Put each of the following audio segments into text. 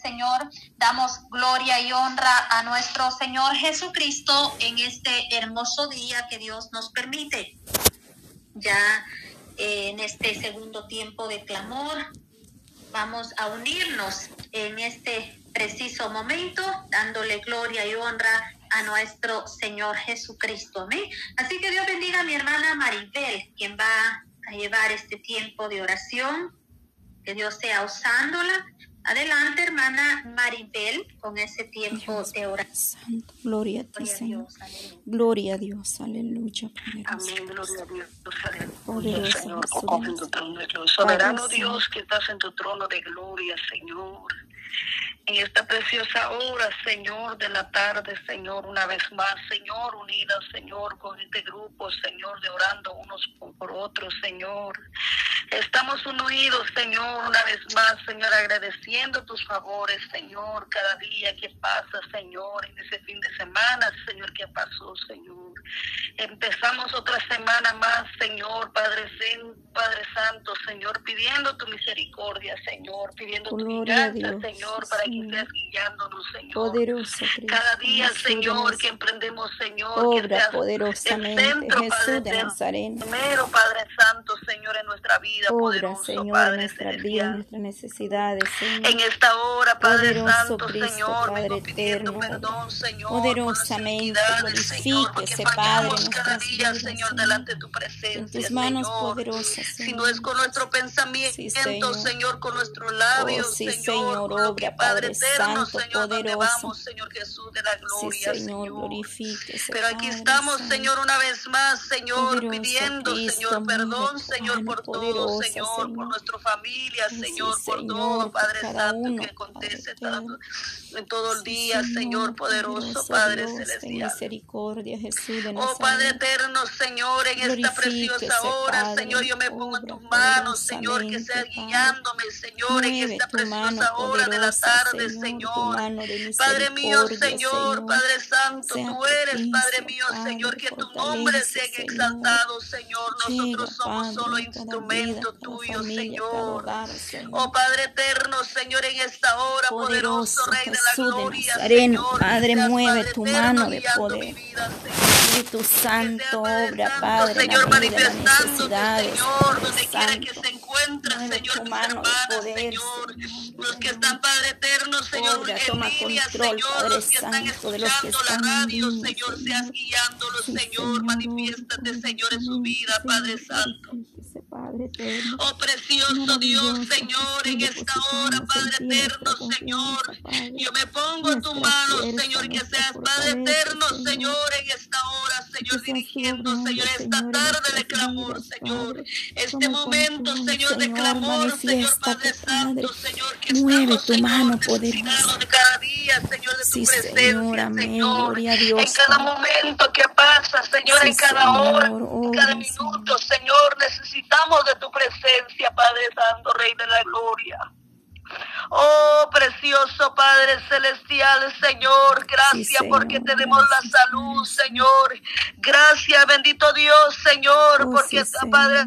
Señor, damos gloria y honra a nuestro Señor Jesucristo en este hermoso día que Dios nos permite. Ya en este segundo tiempo de clamor, vamos a unirnos en este preciso momento, dándole gloria y honra a nuestro Señor Jesucristo. Amén. Así que Dios bendiga a mi hermana Maribel, quien va a llevar este tiempo de oración. Que Dios sea usándola Adelante, hermana Maribel, con ese tiempo de oración. Gloria a ti, Señor. gloria a Dios, aleluya. Amén, gloria a Dios, aleluya. Señor, tu trono de Soberano Dios que estás en tu trono de gloria, Señor en esta preciosa hora, Señor, de la tarde, Señor, una vez más, Señor, unida, Señor, con este grupo, Señor, de orando unos por otros, Señor. Estamos unidos, Señor, una vez más, Señor, agradeciendo tus favores, Señor, cada día que pasa, Señor, en ese fin de semana, Señor, que pasó, Señor. Empezamos otra semana más, Señor, Padre, Padre Santo, Señor, pidiendo tu misericordia, Señor, pidiendo tu gracia, Señor, para que estés guiándonos, Señor. Poderoso Cada día, Señor, que emprendemos, Señor, obra poderosamente, centro, Jesús Padre, de Nazaret. Primero, Padre Santo, Señor, en nuestra vida, obra, poderoso, Señor, Padre en nuestra vida, en nuestras necesidades, Señor. En esta hora, Padre Poderoso Santo, Cristo, Señor, Padre eterno, perdón, Señor, poderosamente glorifíquese, Padre, en cada día, vidas, Señor, delante de tu En presencia, tus manos Señor. poderosas, Si no es con nuestro pensamiento, Sí, Señor. Señor. con nuestros labios, Oh, sí, Señor, obra, Padre eterno, Santo, Señor, donde poderoso. vamos, Señor Jesús de la Sí, gloria, Señor, glorifíquese, Pero aquí estamos. Señor, una vez más, Señor, Poderoso pidiendo, Cristo, Señor, perdón, Señor, por todo, poderosa, Señor, Señor. por nuestra familia, Señor, por todo, Padre Santo, uno, que acontece tanto en todo el Sí, día, Señor, poderoso, Padre Dios, celestial. misericordia, Jesús de Oh Padre eterno, Señor, en esta preciosa hora, Padre, Señor, yo me pongo en tus manos, Señor, que sea poderosamente, Padre. guiándome, Señor, en esta preciosa hora de la tarde, Señor, Padre mío, Señor. Padre Santo, tú eres, Padre mío, Señor, que tu nombre sea exaltado, Señor. Nosotros somos solo a cada instrumento vida, cada tuyo, familia, cada Señor. Oh Padre eterno, Señor, en esta hora, poderoso, Rey de Jesús de Nazareno, Señor. Padre, mueve tu mano de poder. Señor. Espíritu Santo, obra, Padre, en Señor, la vida, las necesidades, Señor, Padre donde quiera que Santo. se encuentre, Mueve Señor, tu mano de poder, Señor, Señor. los que están, Padre eterno, Señor, Obra, en toma línea, control, Señor, Padre los que están Santo, de los que escuchando la están en radio, Señor, Señor. seas guiándolos, Sí, Señor, manifiéstate, Señor, en su vida, Padre Santo. Glorifíquese, Padre eterno. Oh precioso Dios, Señor, en esta hora, Padre eterno, Señor. Yo me pongo en tu mano, Señor, que seas Padre eterno. Señor, en esta hora, Señor, dirigiendo, Señor, esta tarde de clamor, Señor. Este momento, Señor, de clamor, Señor, Padre Santo. Señor, que Mueve tu mano poderosa. de cada día, Señor, de tu Sí, presencia, Señor, amén, Señor. gloria a Dios, En cada momento que pasa, Señor, en cada hora, en cada minuto, Señor, necesitamos de tu presencia, Padre Santo, Rey de la Gloria. Oh, precioso Padre Celestial, Señor, gracias Sí, Señor, porque tenemos la salud, Señor. Gracias, bendito Dios, Señor, Oh, porque sí, Padre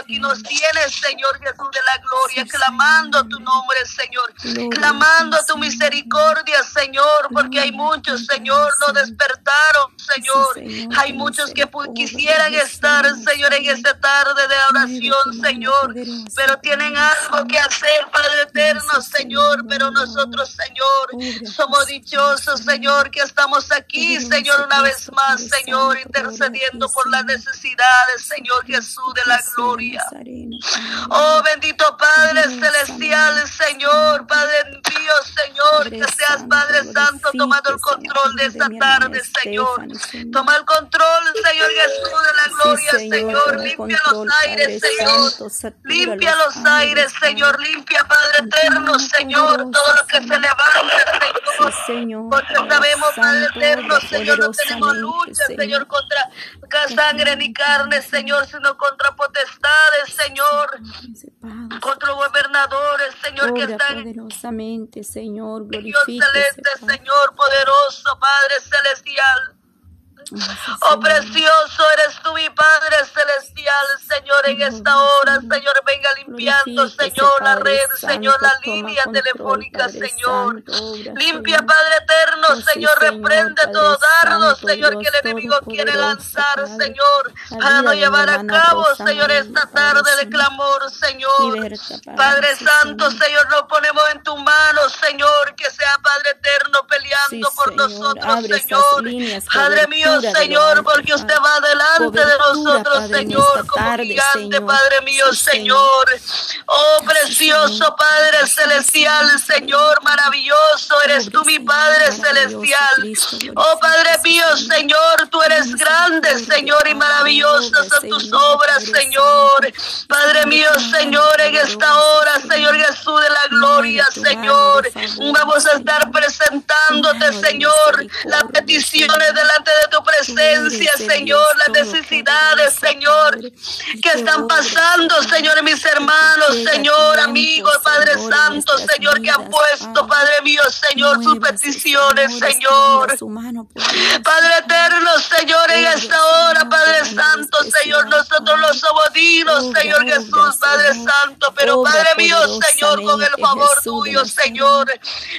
aquí nos tienes, Señor Jesús de la gloria, Sí, clamando Señor. tu nombre, Señor, Gloria clamando a tu misericordia, Señor, porque hay muchos, Señor, no despertaron, Señor. Hay muchos que quisieran estar, Señor, en esta tarde de oración, Señor, pero tienen algo que hacer, Padre eterno, Señor, pero nosotros, Señor, somos dichosos, Señor. Que estamos aquí, Señor, una vez más, Señor, intercediendo por las necesidades, Señor Jesús de la gloria. Oh bendito Padre celestial, Señor, Padre mío, Señor, que seas Padre Santo tomando el control de esta tarde, Señor. Toma el control, Señor Jesús de la gloria, Señor, Limpia los aires, Señor. Limpia los aires, Señor. Limpia, Padre eterno, Señor. Todo lo que se levanta, Señor. Señor, Porque sabemos, Padre eterno, Señor, no tenemos lucha, Señor, contra sangre ni carne, Señor, sino contra potestades, Señor contra gobernadores, Señor, que están en poderosamente, Señor, Dios celeste. Señor poderoso, Padre celestial. Oh, precioso eres tú, mi Padre celestial, Señor, en esta hora, Señor, venga limpiando, Señor, la red, Señor, la línea telefónica, Señor. Limpia, Padre eterno, Señor, reprende todo dardo, Señor, que el enemigo quiere lanzar, Señor, para no llevar a cabo, Señor, esta tarde de clamor, Señor. Padre Santo, Señor, nos ponemos en tu mano, Señor, que sea Padre eterno peleando por nosotros, Señor. Padre mío, Señor, porque usted va delante de nosotros, Señor, como gigante, Padre mío, Señor. Oh, precioso Padre celestial, Señor, maravilloso, eres tú mi Padre celestial. Oh, Padre mío, Señor, tú eres grande, Señor, y maravillosas son tus obras, Señor. Padre mío, Señor, en esta hora, Señor Jesús de la gloria, Señor, vamos a estar presentándote, Señor, las peticiones delante de tu presencia, Señor, las necesidades, Señor, que están pasando, Señor, mis hermanos, Señor, amigos, Padre Santo, Señor, que han puesto, Padre. Mío, Señor, sus peticiones, Señor. Padre eterno, Señor, en esta hora, Padre Santo, Señor, nosotros los somos dignos, Señor Jesús, Padre Santo, pero Padre mío, Señor, con el favor tuyo, Señor,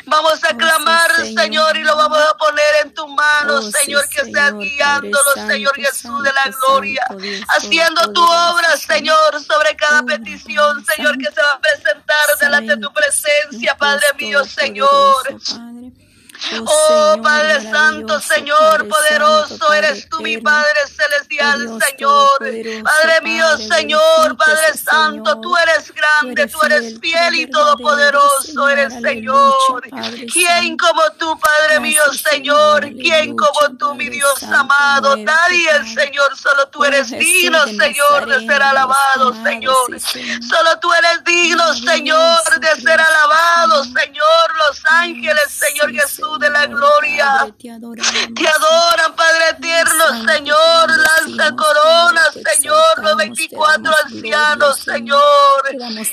vamos a clamar, Señor, y lo vamos a poner en tu mano, Señor, que sea guiándolo, Señor Jesús de la gloria, haciendo tu obra, Señor, sobre cada petición, Señor, que se va a presentar delante de tu presencia, Padre mío, Señor. Oh, oh Padre Santo, Señor poderoso, eres tú mi Padre celestial, Señor. Padre mío, Señor, Padre Santo, tú eres grande, tú eres fiel y todopoderoso, eres Señor. ¿Quién como tú, Padre mío, Señor? ¿Quién como tú, mi Dios amado? Nadie, Señor, solo tú eres digno, Señor, de ser alabado, Señor. Solo tú eres digno, Señor, de ser alabado, Señor. Los ángeles, Señor Jesús de la gloria. Te adoran, Padre eterno, Señor. Lanza coronas, Señor, los 24 ancianos, Señor.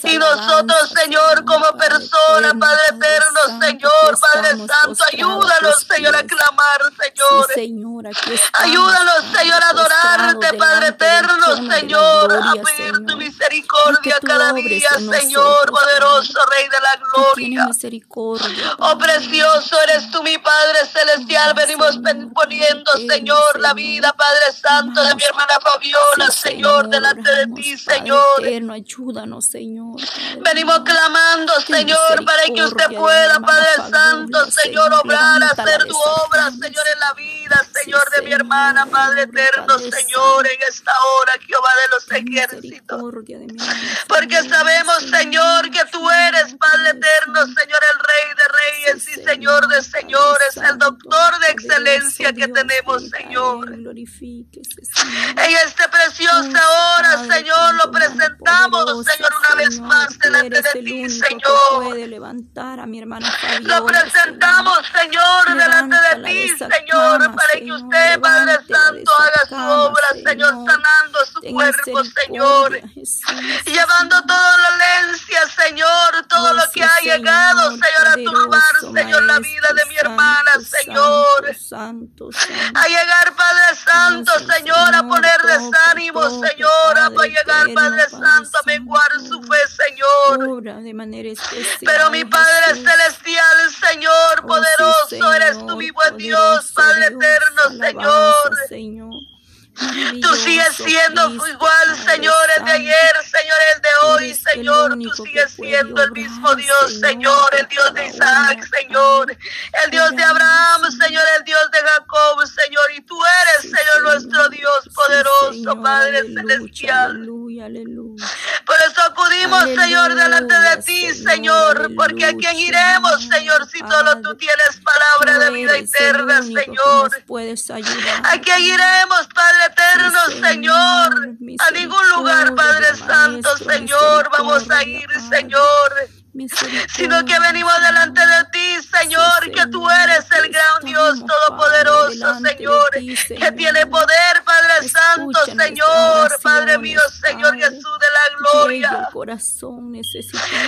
Y nosotros, Señor, como personas, Padre eterno, Señor, Padre Santo, ayúdanos, Señor, a clamar, Señor. Ayúdanos, Señor, a adorarte, Padre eterno, Señor, a pedir tu misericordia cada día, Señor, poderoso Rey de la gloria. Oh, precioso eres tú, mi Padre Celestial. Venimos poniendo, Señor, la vida, Padre Santo, de mi hermana Fabiola, Señor, delante de ti, Señor. ayúdanos, Señor. Venimos clamando, Señor, para que usted pueda, Padre Santo, Señor, obrar, hacer tu obra, Señor, en la vida, Señor, de mi hermana, Padre eterno, Señor, en esta hora, Jehová de los ejércitos. Porque sabemos, Señor, que tú eres, Padre eterno, Señor, el Rey de Reyes y Señor de Señor. Señor, es el doctor de excelencia que tenemos, Señor. En esta preciosa hora, Señor, lo presentamos, Señor, una vez más delante de ti, Señor. Lo presentamos, Señor, delante de ti, Señor, que usted, Padre Santo, haga su obra, Señor, sanando su cuerpo, Señor. Llevando toda la dolencia, Señor, todo lo que ha llegado, Señor, a turbar, Señor, la vida de mi hermana, Señor. A llegar, Padre Santo, Señor, a poner desánimo, Señor. A llegar, Padre Santo, a menguar su fe, Señor. Pero mi Padre Celestial, Señor, oh, poderoso, eres tú, mi buen Dios, Padre eterno, Señor. Tú sigues siendo igual, Señor, el de ayer, Señor, el de hoy, Señor. Tú sigues siendo el mismo Dios, Señor, el Dios de Isaac, Señor, el Dios de Abraham, Señor, el Dios de Jacob, Señor. Y tú eres, Señor, nuestro Dios poderoso, Padre celestial. Por eso acudimos, Señor, delante de ti, Señor, porque a quién iremos, Señor, si solo tú tienes palabra vida eterna, Señor. ¿A quién iremos, Padre eterno, Señor? A ningún lugar, Padre Santo, Señor, vamos a ir, Señor sino que venimos delante de ti, Señor, que tú eres el gran Dios todopoderoso, Señor, que tiene poder, Padre Santo, Señor, Padre mío, Señor Jesús de la gloria.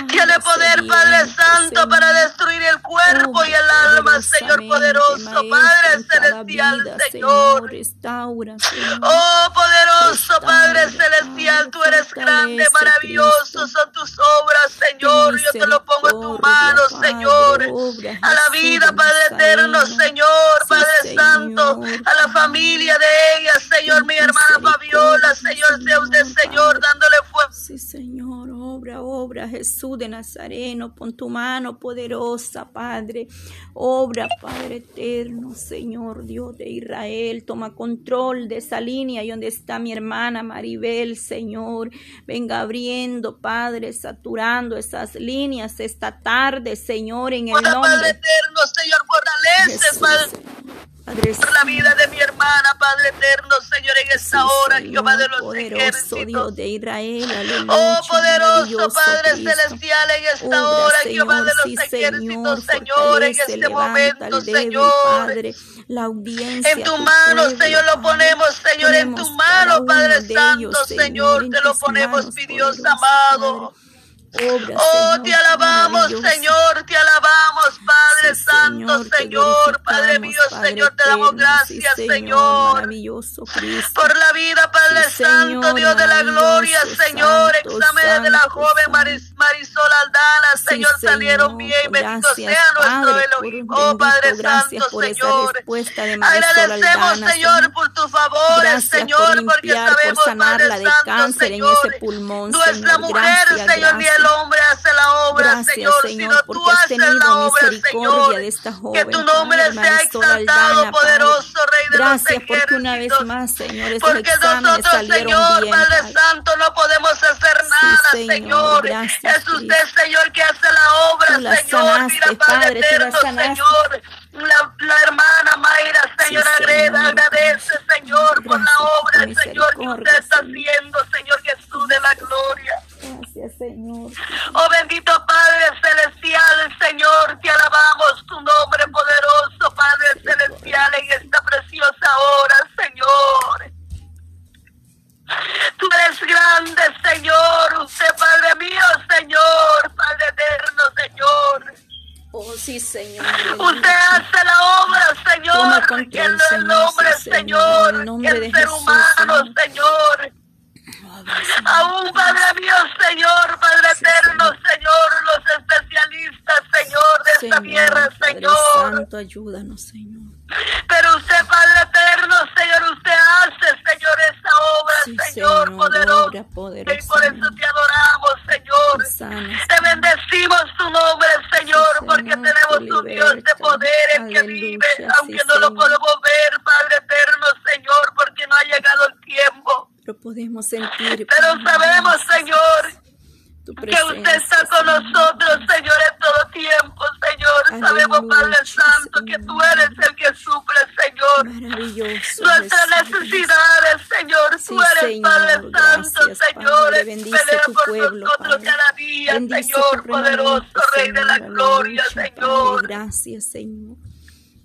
Tiene poder, Padre Santo, para destruir el cuerpo y el alma, Señor poderoso, Padre celestial, Señor. Restaura, Oh, poderoso Padre celestial, tú eres grande, maravilloso, son tus obras, Señor. Yo lo pongo en tu mano, Señor. A la vida, Padre eterno, Señor, Padre Santo, a la familia de ella, Señor, mi hermana Fabiola, Señor, sea usted, Señor, dándole fuerza. Sí, Señor, obra, obra, Jesús de Nazareno, pon tu mano poderosa, Padre. Obra, Padre eterno, Señor, Dios de Israel, toma control de esa línea y donde está mi hermana Maribel, Señor. Venga abriendo, Padre, saturando esas líneas esta tarde, Señor, en el nombre. Padre eterno, Señor, fortalece, Padre. Padre por la vida de mi hermana, Padre eterno, Señor, en esta hora, Jehová de los poderoso ejércitos. Dios de Israel, aleluya, Oh, poderoso Padre Cristo. celestial, en esta Obra, hora, Jehová de los sí, ejércitos, Señor, Señor, en este momento, Señor. Padre, la audiencia, En tu mano, pueblo, Señor, lo ponemos, Señor, en tu mano, Padre Santo, ellos, Señor, te lo ponemos, manos, mi Dios poderoso amado. Padre. Obra, Oh, Señor, te alabamos. Señor, te alabamos, Padre Sí, Santo, Señor, Padre mío, Padre Señor, te damos. Sí, gracias, Señor. Maravilloso Cristo. Por la vida, Padre Sí, Santo, Dios de la gloria, Señor. Examen de la joven. Maris- Marisol Aldana, Señor, salieron bien. Bendito sea nuestro Elohim. Oh, Padre Santo, Señor. Agradecemos, Señor, por tus favores, Señor, por porque sabemos, Padre Santo, Señor, nuestra mujer, Señor, ni el gracias. hombre hace la obra, Gracias, Señor, Señor, sino tú has haces tenido la obra, misericordia Señor. de esta Que joven, tu nombre sea exaltado, Aldana, poderoso Rey de Gracias los porque una vez más, Señor, Porque nosotros, Señor, bien, Padre. Santo, no podemos hacer nada, Señor, Señor. gracias, es usted, Señor, que hace la obra, la Señor. sanaste, Mira, Padre la eterno. Señor. La, la hermana Mayra, Señor, Sí, agreda, Señor. agradece, Señor, por la Gracias por obra, tu Señor, que usted está haciendo, Señor Jesús de la gloria. Señor. Oh bendito Padre Celestial, Señor, te alabamos tu nombre poderoso, Padre Celestial, en esta preciosa hora, Señor. Tú eres grande, Señor, usted, Padre mío, Señor, Padre eterno, Señor. Oh, sí, Señor. Usted hace la obra, Señor, control, que en el nombre, sí, Señor, el nombre el de ser Jesús, humano, Señor. Señor. Aún, Padre mío, Señor, Señor. Los especialistas, Señor, de esta tierra, Padre Señor. Santo, ayúdanos, Señor. Pero usted, Padre eterno, Señor, usted hace, Señor, esa obra, Sí, Señor, Señor, poderosa, Y por eso te adoramos, Señor. Te bendecimos tu nombre, Señor, Sí, porque Señor, tenemos un Dios de poder, el que vive, sí, aunque no lo podemos ver, Padre eterno, Señor, porque no ha llegado el tiempo. pero podemos sentir. Pero sabemos, Señor, cada día, Bendice Señor, poderoso, Rey de la gloria, Señor. Padre. Gracias, Señor.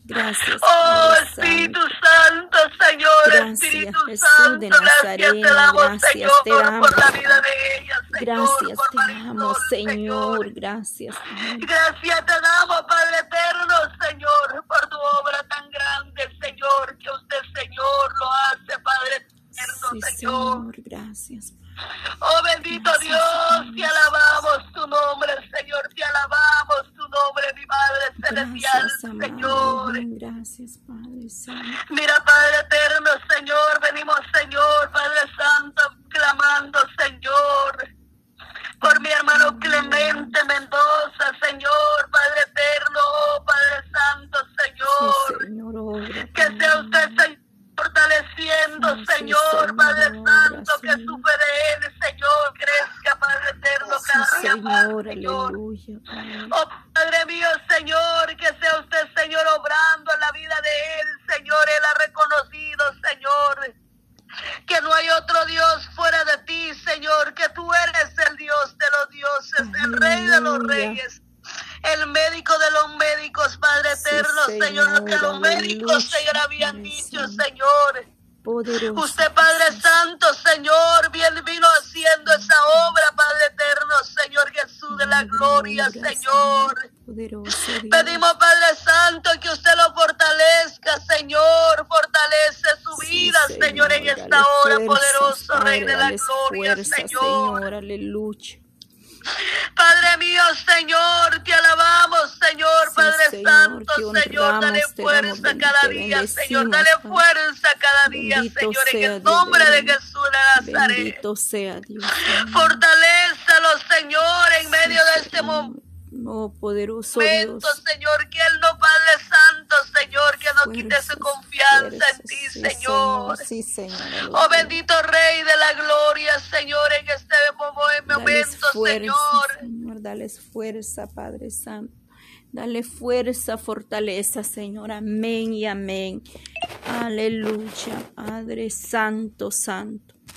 Gracias. Oh, Espíritu Santo. Señor, Gracias, Espíritu Jesús Santo, de gracias Nazareno, te damos, gracias Señor, te damos. por la vida de ella, Señor, Gracias por te damos, Señor. Señor. Gracias, Señor. Gracias te damos, Padre eterno, Señor, por tu obra tan grande, Señor, que usted, Señor, lo hace, Padre eterno, Sí, Señor. Señor. Gracias. Oh bendito Gracias, Dios, Gracias, Padre Santo. Mira, Padre eterno, Señor, venimos, Señor, Padre Santo, clamando, Señor, por mi hermano Clemente Mendoza, Señor, Padre eterno, oh, Padre Santo, Sí, Señor. Obra. Que sea usted, Señor, fortaleciendo, Sí, Señor, Señor, Padre obra, Santo, que Señor. su fe de él, Señor, crezca, Padre eterno, Sí, cada día Señor, Señor. aleluya, Padre. Oh Padre mío, Señor, que sea usted, Señor, obrando él, Señor, él ha reconocido, Señor, que no hay otro Dios fuera de ti, Señor, que tú eres el Dios de los dioses, el Rey de los reyes. El médico de los médicos, Padre Sí, eterno, Señor, lo que Señor, los médicos, Señor, habían dicho. Señor. Poderoso. Usted, Padre. Santo, Señor, bien vino haciendo esa obra, Padre eterno, Señor Jesús de la gloria, Señor. Poderoso. Pedimos, Padre Santo, que usted lo fortalezca, Señor. Fortalece su Sí, vida, Esta hora, fuerzas, poderoso Rey de la gloria, fuerzas, Señor. aleluya. Padre mío, Señor, te alabamos, Señor, Sí, Padre Señor, Santo, Señor, dale fuerza cada día, Señor, dale fuerza cada día, Señor, en el Dios, nombre de. Jesús de Nazaret. Bendito sea Dios. Señor. Fortalézalo, Señor, en medio de este momento. Oh, poderoso Dios. Señor, Quite su confianza en ti, Señor. Sí, Señor. Oh bendito Rey de la Gloria, Señor, en este momento, Señor. Señor, dales fuerza, Padre Santo. Dale fuerza, fortaleza, Señor. Amén y amén. Aleluya, Padre Santo, Santo.